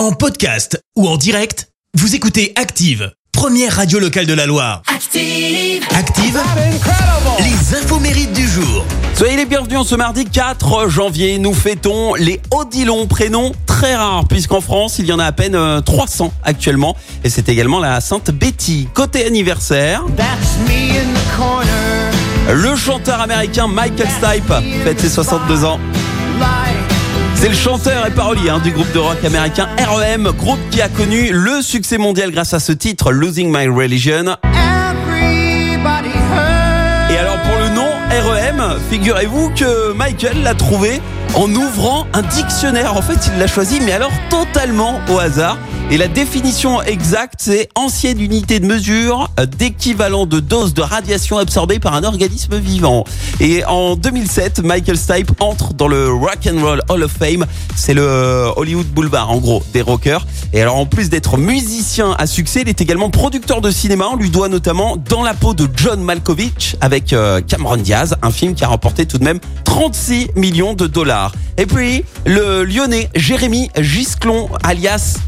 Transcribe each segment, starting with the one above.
En podcast ou en direct, vous écoutez Active, première radio locale de la Loire. Active. Active, les infos mérites du jour. Soyez les bienvenus en ce mardi 4 janvier. Nous fêtons les Odilon, prénoms très rares puisqu'en France il y en a à peine euh, 300 actuellement. Et c'est également la Sainte Betty. Côté anniversaire, le chanteur américain Michael Stipe fête ses 62 ans. C'est le chanteur et parolier hein, du groupe de rock américain REM, groupe qui a connu le succès mondial grâce à ce titre Losing My Religion. Et alors pour le nom REM, figurez-vous que Michael l'a trouvé en ouvrant un dictionnaire. En fait, il l'a choisi, mais alors totalement au hasard. Et la définition exacte, c'est ancienne unité de mesure d'équivalent de dose de radiation absorbée par un organisme vivant. Et en 2007, Michael Stipe entre dans le Rock and Roll Hall of Fame. C'est le Hollywood Boulevard, en gros, des rockers. Et alors, en plus d'être musicien à succès, il est également producteur de cinéma. On lui doit notamment Dans la peau de John Malkovich avec euh, Cameron Diaz, un film qui a remporté tout de même 36 millions de dollars. Et puis, le lyonnais Jérémy Gisclon, alias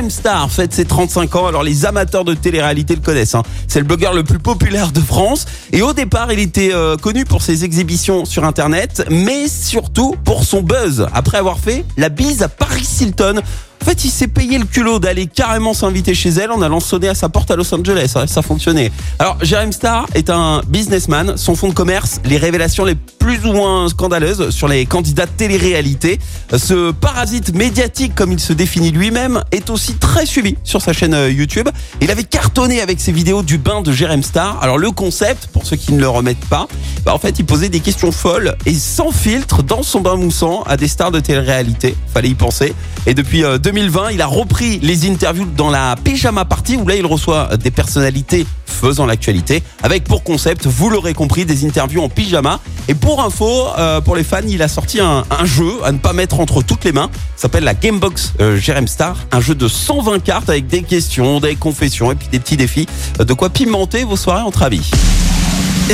Jérém Star, fête ses 35 ans. Alors, les amateurs de télé-réalité le connaissent. hein. C'est le blogueur le plus populaire de France. Et au départ, il était euh, connu pour ses exhibitions sur Internet, mais surtout pour son buzz. Après avoir fait la bise à Paris Hilton. En fait, il s'est payé le culot d'aller carrément s'inviter chez elle en allant sonner à sa porte à Los Angeles. Ça, fonctionnait. Alors, Jeremy Star est un businessman. Son fonds de commerce, les révélations les plus ou moins scandaleuses sur les candidats de télé-réalité. Ce parasite médiatique, comme il se définit lui-même, est aussi très suivi sur sa chaîne euh, YouTube. Il avait cartonné avec ses vidéos du bain de Jeremy Star. Alors, le concept, pour ceux qui ne le remettent pas, bah, en fait, il posait des questions folles et sans filtre dans son bain moussant à des stars de télé-réalité. Fallait y penser. Et depuis euh, 2020, il a repris les interviews dans la pyjama party où là il reçoit des personnalités faisant l'actualité avec pour concept, vous l'aurez compris, des interviews en pyjama. Et pour info, euh, pour les fans, il a sorti un, jeu à ne pas mettre entre toutes les mains. S'appelle la Gamebox euh, Jerem Star, un jeu de 120 cartes avec des questions, des confessions et puis des petits défis. Euh, De quoi pimenter vos soirées entre amis.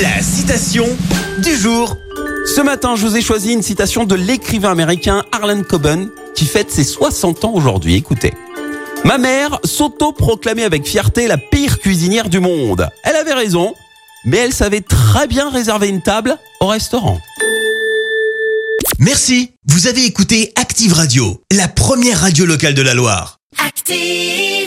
La citation du jour. Ce matin, je vous ai choisi une citation de l'écrivain américain Harlan Coben qui fête ses 60 ans aujourd'hui. Écoutez. Ma mère s'auto-proclamait avec fierté la pire cuisinière du monde. Elle avait raison, mais elle savait très bien réserver une table au restaurant. Merci, vous avez écouté Active Radio, la première radio locale de la Loire. Active.